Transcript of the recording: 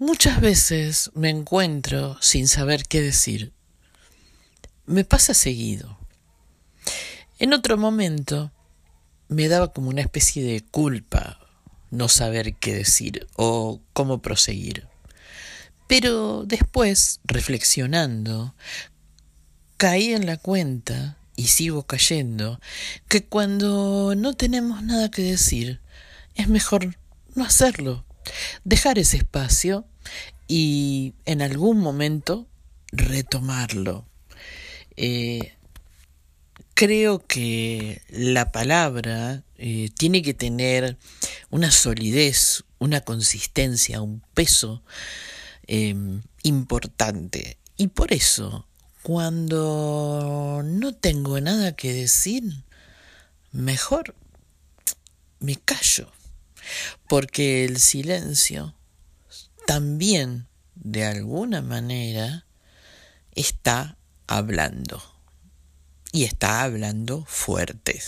Muchas veces me encuentro sin saber qué decir. Me pasa seguido. En otro momento me daba como una especie de culpa no saber qué decir o cómo proseguir. Pero después, reflexionando, caí en la cuenta, y sigo cayendo, que cuando no tenemos nada que decir, es mejor no hacerlo dejar ese espacio y en algún momento retomarlo. Eh, creo que la palabra eh, tiene que tener una solidez, una consistencia, un peso em, importante. Y por eso, cuando no tengo nada que decir, mejor me callo porque el silencio también, de alguna manera, está hablando. Y está hablando fuerte.